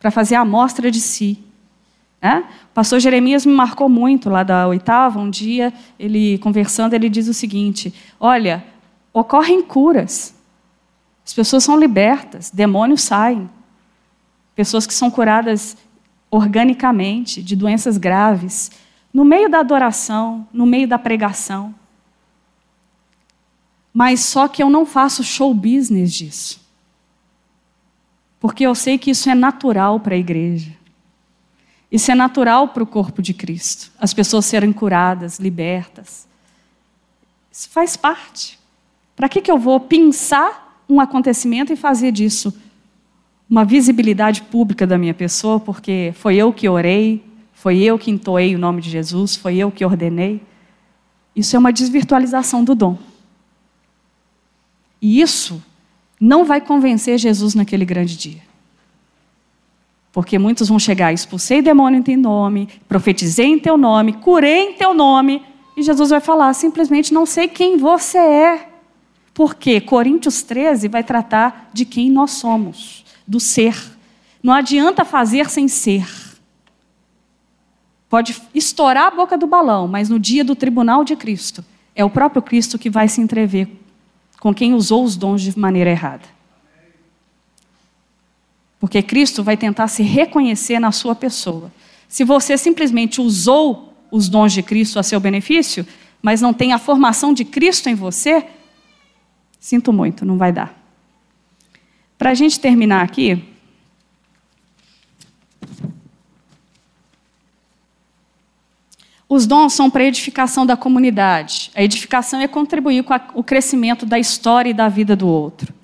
para fazer amostra de si. Né? O pastor Jeremias me marcou muito lá da oitava. Um dia, ele conversando, ele diz o seguinte: Olha, ocorrem curas, as pessoas são libertas, demônios saem, pessoas que são curadas organicamente de doenças graves, no meio da adoração, no meio da pregação mas só que eu não faço show business disso. Porque eu sei que isso é natural para a igreja. Isso é natural para o corpo de Cristo. As pessoas serem curadas, libertas. Isso faz parte. Para que, que eu vou pensar um acontecimento e fazer disso uma visibilidade pública da minha pessoa, porque foi eu que orei, foi eu que entoei o nome de Jesus, foi eu que ordenei? Isso é uma desvirtualização do dom. E isso não vai convencer Jesus naquele grande dia. Porque muitos vão chegar, expulsei demônio em teu nome, profetizei em teu nome, curei em teu nome, e Jesus vai falar, simplesmente não sei quem você é. Porque Coríntios 13 vai tratar de quem nós somos, do ser. Não adianta fazer sem ser. Pode estourar a boca do balão, mas no dia do tribunal de Cristo, é o próprio Cristo que vai se entrever com quem usou os dons de maneira errada. Porque Cristo vai tentar se reconhecer na sua pessoa. Se você simplesmente usou os dons de Cristo a seu benefício, mas não tem a formação de Cristo em você, sinto muito, não vai dar. Para a gente terminar aqui, Os dons são para a edificação da comunidade. A edificação é contribuir com a, o crescimento da história e da vida do outro.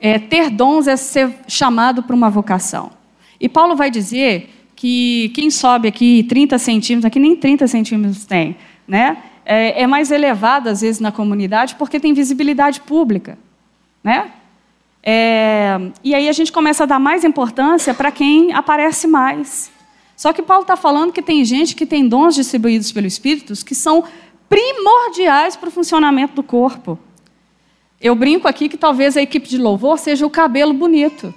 É, ter dons é ser chamado para uma vocação. E Paulo vai dizer que quem sobe aqui 30 centímetros, aqui nem 30 centímetros tem, né? É, é mais elevado às vezes na comunidade porque tem visibilidade pública, né? É, e aí a gente começa a dar mais importância para quem aparece mais. Só que Paulo está falando que tem gente que tem dons distribuídos pelo Espírito que são primordiais para o funcionamento do corpo. Eu brinco aqui que talvez a equipe de louvor seja o cabelo bonito.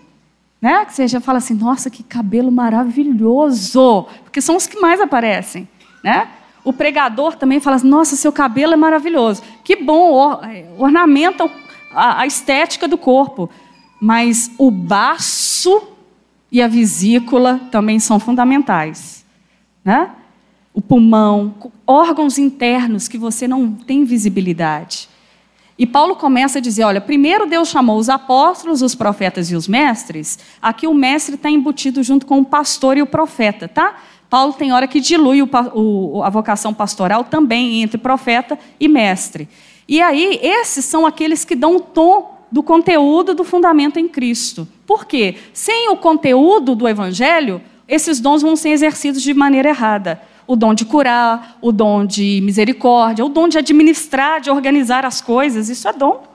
Né? Que você já fala assim, nossa, que cabelo maravilhoso, porque são os que mais aparecem. Né? O pregador também fala assim, nossa, seu cabelo é maravilhoso. Que bom, é, ornamenta a estética do corpo. Mas o baço e a vesícula também são fundamentais. Né? O pulmão, órgãos internos que você não tem visibilidade. E Paulo começa a dizer: olha, primeiro Deus chamou os apóstolos, os profetas e os mestres. Aqui o mestre está embutido junto com o pastor e o profeta, tá? Paulo tem hora que dilui o, o, a vocação pastoral também entre profeta e mestre. E aí, esses são aqueles que dão o tom do conteúdo do fundamento em Cristo. Por quê? Sem o conteúdo do Evangelho, esses dons vão ser exercidos de maneira errada. O dom de curar, o dom de misericórdia, o dom de administrar, de organizar as coisas, isso é dom.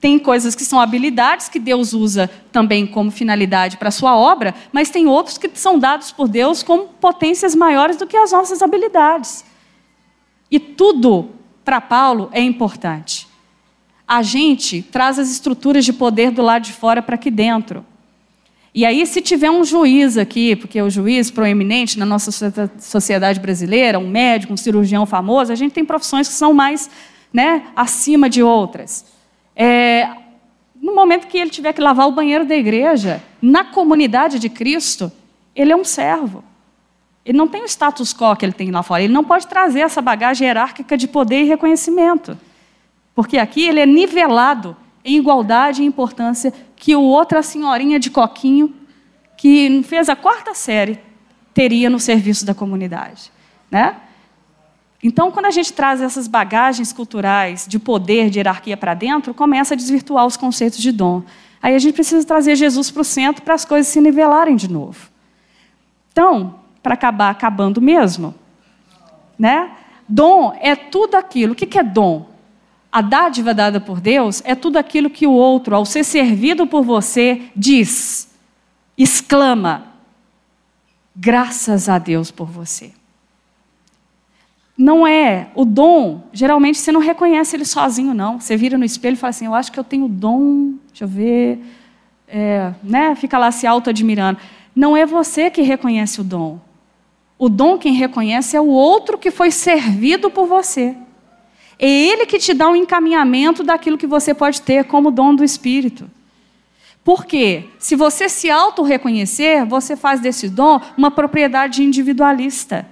Tem coisas que são habilidades que Deus usa também como finalidade para a sua obra, mas tem outros que são dados por Deus como potências maiores do que as nossas habilidades. E tudo, para Paulo, é importante. A gente traz as estruturas de poder do lado de fora para aqui dentro. E aí, se tiver um juiz aqui, porque o juiz proeminente na nossa sociedade brasileira, um médico, um cirurgião famoso, a gente tem profissões que são mais né, acima de outras. É, no momento que ele tiver que lavar o banheiro da igreja, na comunidade de Cristo, ele é um servo. Ele não tem o status quo que ele tem lá fora. Ele não pode trazer essa bagagem hierárquica de poder e reconhecimento. Porque aqui ele é nivelado em igualdade e importância que o outro, a senhorinha de coquinho, que fez a quarta série, teria no serviço da comunidade. Né? Então, quando a gente traz essas bagagens culturais de poder, de hierarquia para dentro, começa a desvirtuar os conceitos de dom. Aí a gente precisa trazer Jesus para o centro para as coisas se nivelarem de novo. Então, para acabar acabando mesmo, né? Dom é tudo aquilo. O que é dom? A dádiva dada por Deus é tudo aquilo que o outro, ao ser servido por você, diz, exclama: graças a Deus por você. Não é o dom, geralmente você não reconhece ele sozinho, não. Você vira no espelho e fala assim: Eu acho que eu tenho dom, deixa eu ver. É, né? Fica lá se auto-admirando. Não é você que reconhece o dom. O dom quem reconhece é o outro que foi servido por você. É ele que te dá um encaminhamento daquilo que você pode ter como dom do Espírito. Porque se você se auto-reconhecer, você faz desse dom uma propriedade individualista.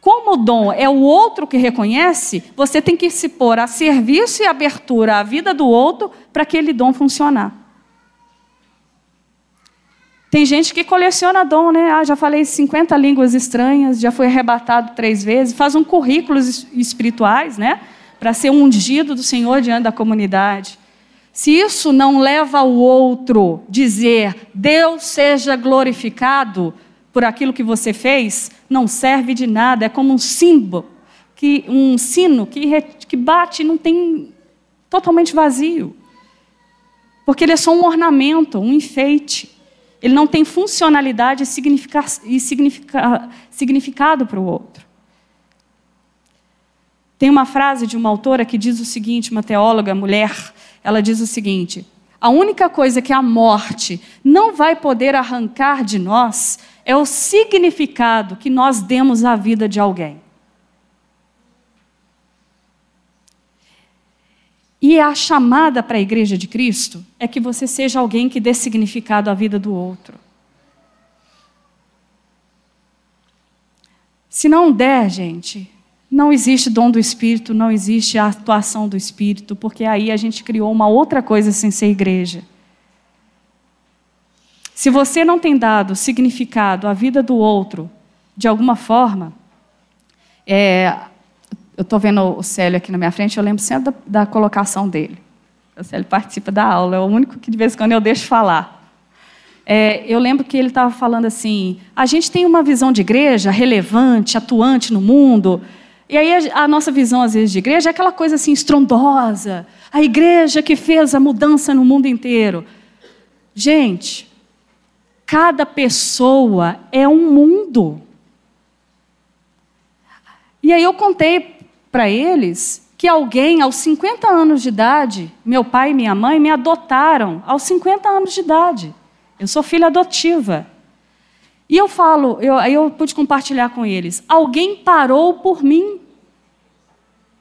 Como o dom é o outro que reconhece, você tem que se pôr a serviço e abertura à vida do outro para aquele dom funcionar. Tem gente que coleciona dom, né? Ah, já falei 50 línguas estranhas, já fui arrebatado três vezes, faz um currículo espirituais, né? Para ser ungido do Senhor diante da comunidade. Se isso não leva o outro dizer, Deus seja glorificado por aquilo que você fez, não serve de nada, é como um símbolo, que, um sino que, que bate e não tem totalmente vazio. Porque ele é só um ornamento, um enfeite. Ele não tem funcionalidade e, significa, significa, significado para o outro. Tem uma frase de uma autora que diz o seguinte, uma teóloga mulher, ela diz o seguinte: a única coisa que a morte não vai poder arrancar de nós é o significado que nós demos à vida de alguém. E a chamada para a igreja de Cristo é que você seja alguém que dê significado à vida do outro. Se não der, gente, não existe dom do Espírito, não existe a atuação do Espírito, porque aí a gente criou uma outra coisa sem ser igreja. Se você não tem dado significado à vida do outro, de alguma forma, é, eu estou vendo o Célio aqui na minha frente, eu lembro sempre da, da colocação dele. O Célio participa da aula, é o único que de vez em quando eu deixo falar. É, eu lembro que ele estava falando assim: a gente tem uma visão de igreja relevante, atuante no mundo, e aí a, nossa visão, às vezes, de igreja é aquela coisa assim estrondosa. A igreja que fez a mudança no mundo inteiro. Gente, cada pessoa é um mundo. E aí eu contei para eles que alguém aos 50 anos de idade, meu pai e minha mãe me adotaram aos 50 anos de idade. Eu sou filha adotiva. E eu falo, eu, aí eu pude compartilhar com eles. Alguém parou por mim.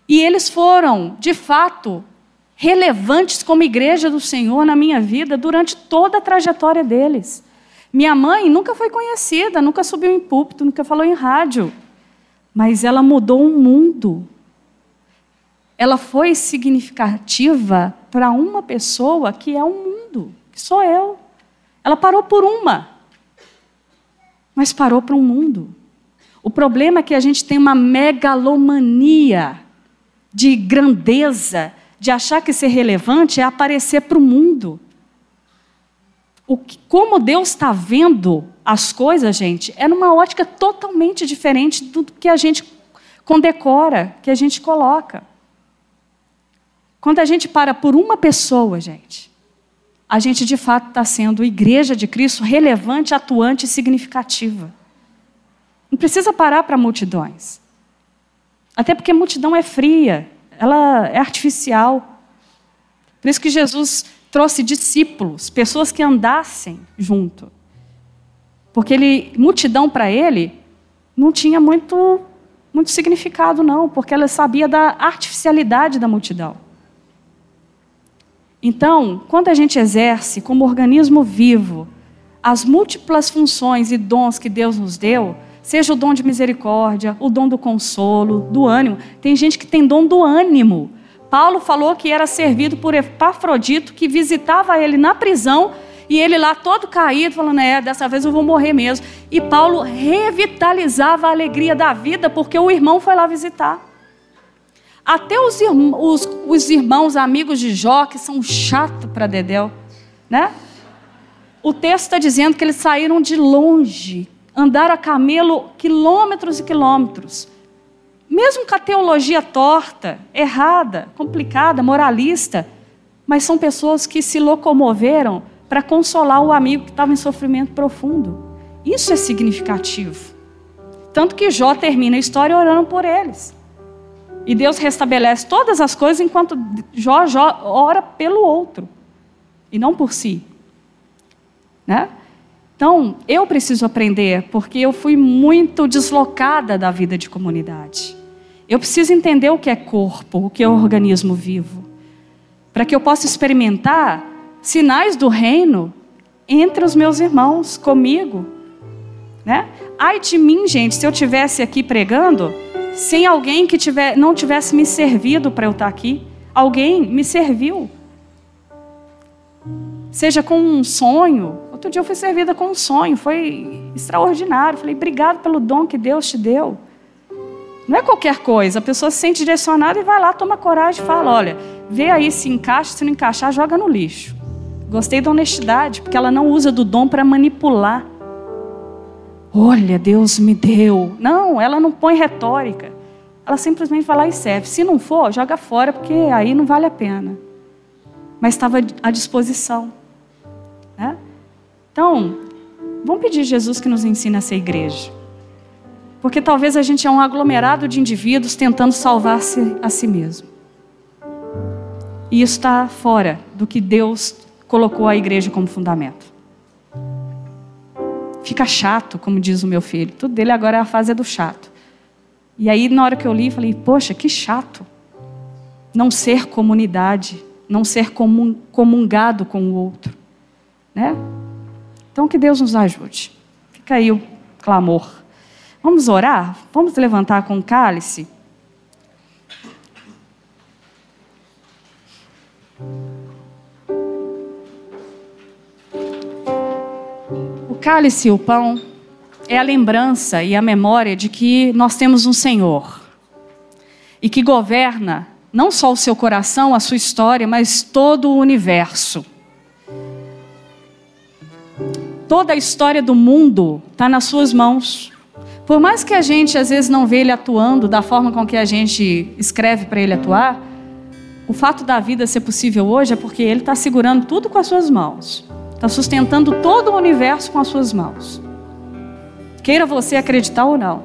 E eles foram, de fato, relevantes como igreja do Senhor na minha vida durante toda a trajetória deles. Minha mãe nunca foi conhecida, nunca subiu em púlpito, nunca falou em rádio. Mas ela mudou um mundo. Ela foi significativa para uma pessoa que é um mundo, que sou eu. Ela parou por uma mas parou para um mundo. O problema é que a gente tem uma megalomania de grandeza, de achar que ser relevante é aparecer para o mundo. O que, como Deus está vendo as coisas, gente, é numa ótica totalmente diferente do que a gente condecora, que a gente coloca. Quando a gente para por uma pessoa, gente, a gente de fato está sendo igreja de Cristo relevante, atuante e significativa. Não precisa parar para multidões. Até porque multidão é fria, ela é artificial. Por isso que Jesus trouxe discípulos, pessoas que andassem junto. Porque ele, multidão para ele não tinha muito, muito significado, não, porque ela sabia da artificialidade da multidão. Então, quando a gente exerce como organismo vivo as múltiplas funções e dons que Deus nos deu, seja o dom de misericórdia, o dom do consolo, do ânimo. Tem gente que tem dom do ânimo. Paulo falou que era servido por Epafrodito, que visitava ele na prisão, e ele lá todo caído, falando: É, dessa vez eu vou morrer mesmo. E Paulo revitalizava a alegria da vida, porque o irmão foi lá visitar. Até os, irmãos, os, os irmãos amigos de Jó, que são chato para Dedéu, né? O texto está dizendo que eles saíram de longe, andaram a camelo quilômetros e quilômetros. Mesmo com a teologia torta, errada, complicada, moralista, mas são pessoas que se locomoveram para consolar o amigo que estava em sofrimento profundo. Isso é significativo. Tanto que Jó termina a história orando por eles. E Deus restabelece todas as coisas enquanto Jó, Jó ora pelo outro e não por si. Né? Então, eu preciso aprender, porque eu fui muito deslocada da vida de comunidade. Eu preciso entender o que é corpo, o que é organismo vivo, para que eu possa experimentar sinais do reino entre os meus irmãos, comigo. Né? Ai de mim, gente, se eu tivesse aqui pregando, sem alguém que tiver, não tivesse me servido para eu estar aqui. Alguém me serviu. Seja com um sonho, Outro dia eu fui servida com um sonho, foi extraordinário. Falei, obrigado pelo dom que Deus te deu. Não é qualquer coisa, a pessoa se sente direcionada e vai lá, toma coragem e fala: olha, vê aí se encaixa, se não encaixar, joga no lixo. Gostei da honestidade, porque ela não usa do dom para manipular. Olha, Deus me deu. Não, ela não põe retórica. Ela simplesmente vai lá e serve. Se não for, joga fora, porque aí não vale a pena. Mas estava à disposição. Né? Então, vamos pedir a Jesus que nos ensine a ser igreja. Porque talvez a gente é um aglomerado de indivíduos tentando salvar-se a si mesmo. E isso está fora do que Deus colocou a igreja como fundamento. Fica chato, como diz o meu filho. Tudo dele agora é a fase do chato. E aí, na hora que eu li, falei: Poxa, que chato. Não ser comunidade, não ser comungado com o outro. Né? Então, que Deus nos ajude. Fica aí o clamor. Vamos orar? Vamos levantar com o cálice? Cálice e o pão é a lembrança e a memória de que nós temos um Senhor e que governa não só o seu coração, a sua história, mas todo o universo. Toda a história do mundo está nas suas mãos. Por mais que a gente às vezes não vê ele atuando da forma com que a gente escreve para ele atuar, o fato da vida ser possível hoje é porque ele está segurando tudo com as suas mãos, está sustentando todo o universo com as suas mãos. Queira você acreditar ou não.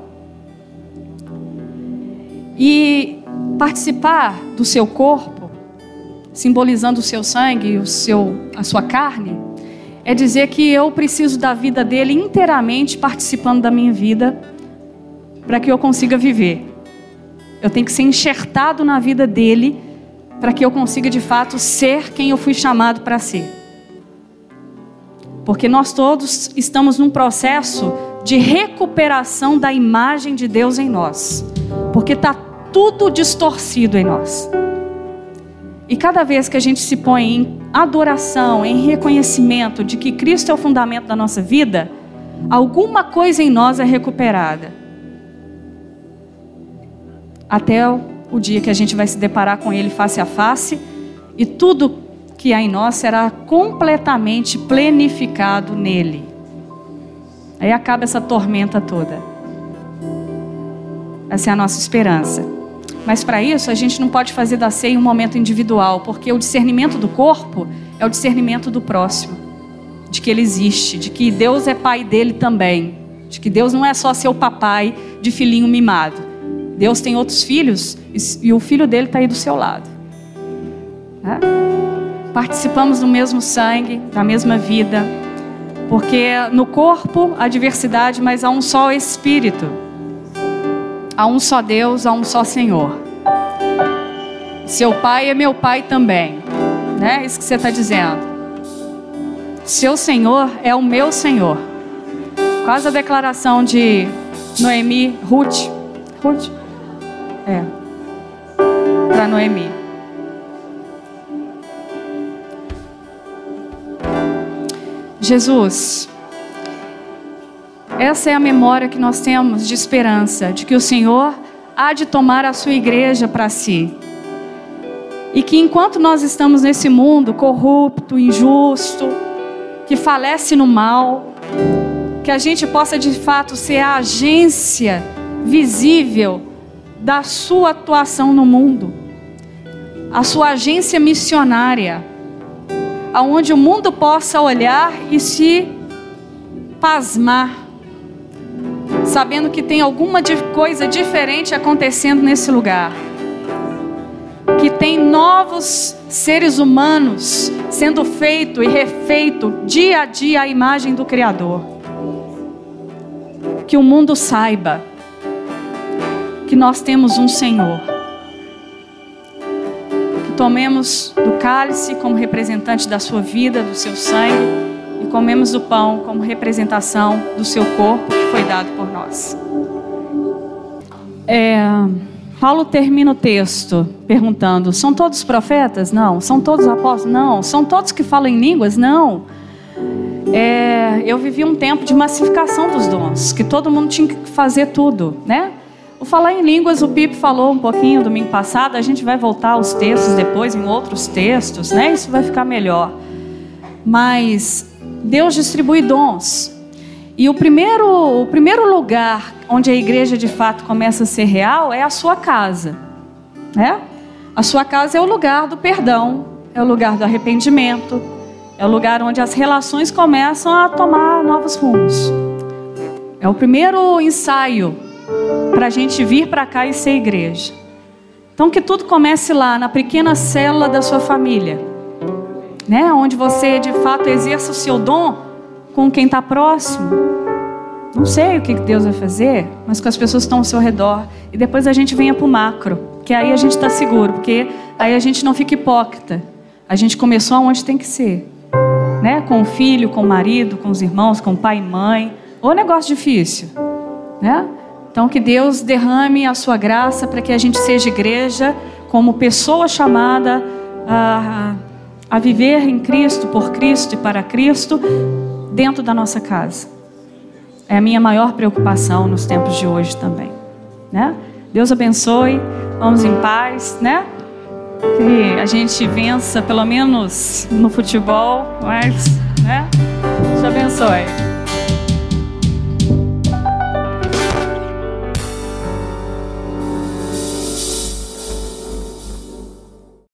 E participar do seu corpo, simbolizando o seu sangue, o seu, a sua carne, é dizer que eu preciso da vida dele inteiramente participando da minha vida para que eu consiga viver. Eu tenho que ser enxertado na vida dele para que eu consiga de fato ser quem eu fui chamado para ser. Porque nós todos estamos num processo de recuperação da imagem de Deus em nós. Porque está tudo distorcido em nós. E cada vez que a gente se põe em adoração, em reconhecimento de que Cristo é o fundamento da nossa vida, alguma coisa em nós é recuperada. Até o dia que a gente vai se deparar com Ele face a face e tudo que há em nós será completamente plenificado nele. Aí acaba essa tormenta toda. Essa é a nossa esperança. Mas para isso a gente não pode fazer da ceia um momento individual, porque o discernimento do corpo é o discernimento do próximo, de que ele existe, de que Deus é pai dele também, de que Deus não é só seu papai de filhinho mimado. Deus tem outros filhos e o filho dele está aí do seu lado. Né? Participamos do mesmo sangue, da mesma vida, porque no corpo há diversidade, mas há um só Espírito, há um só Deus, há um só Senhor. Seu pai é meu pai também, né? Isso que você está dizendo. Seu Senhor é o meu Senhor. Quase a declaração de Noemi, Ruth, Ruth, é, para Noemi. Jesus, essa é a memória que nós temos de esperança, de que o Senhor há de tomar a sua igreja para si. E que enquanto nós estamos nesse mundo corrupto, injusto, que falece no mal, que a gente possa de fato ser a agência visível da sua atuação no mundo, a sua agência missionária aonde o mundo possa olhar e se pasmar, sabendo que tem alguma coisa diferente acontecendo nesse lugar. Que tem novos seres humanos sendo feito e refeito dia a dia à imagem do Criador. Que o mundo saiba que nós temos um Senhor tomemos do cálice como representante da sua vida, do seu sangue, e comemos do pão como representação do seu corpo que foi dado por nós. É, Paulo termina o texto perguntando: são todos profetas? Não. São todos apóstolos? Não. São todos que falam em línguas? Não. É, eu vivi um tempo de massificação dos dons, que todo mundo tinha que fazer tudo, né? O falar em línguas, o Pipe falou um pouquinho domingo passado, a gente vai voltar aos textos depois, em outros textos, né? Isso vai ficar melhor. Mas Deus distribui dons. E o primeiro, o primeiro lugar onde a igreja de fato começa a ser real é a sua casa. Né? A sua casa é o lugar do perdão, é o lugar do arrependimento, é o lugar onde as relações começam a tomar novos rumos. É o primeiro ensaio para a gente vir para cá e ser igreja. Então que tudo comece lá, na pequena célula da sua família, né? Onde você de fato exerça o seu dom com quem está próximo. Não sei o que Deus vai fazer, mas com as pessoas que estão ao seu redor. E depois a gente venha para o macro, que aí a gente está seguro, porque aí a gente não fica hipócrita. A gente começou aonde tem que ser, né? Com o filho, com o marido, com os irmãos, com o pai e mãe. Ou negócio difícil, né? Então, que Deus derrame a sua graça para que a gente seja igreja como pessoa chamada a, a viver em Cristo, por Cristo e para Cristo, dentro da nossa casa. É a minha maior preocupação nos tempos de hoje também. Né? Deus abençoe, vamos em paz, né? Que a gente vença, pelo menos no futebol, mas, né? Deus abençoe.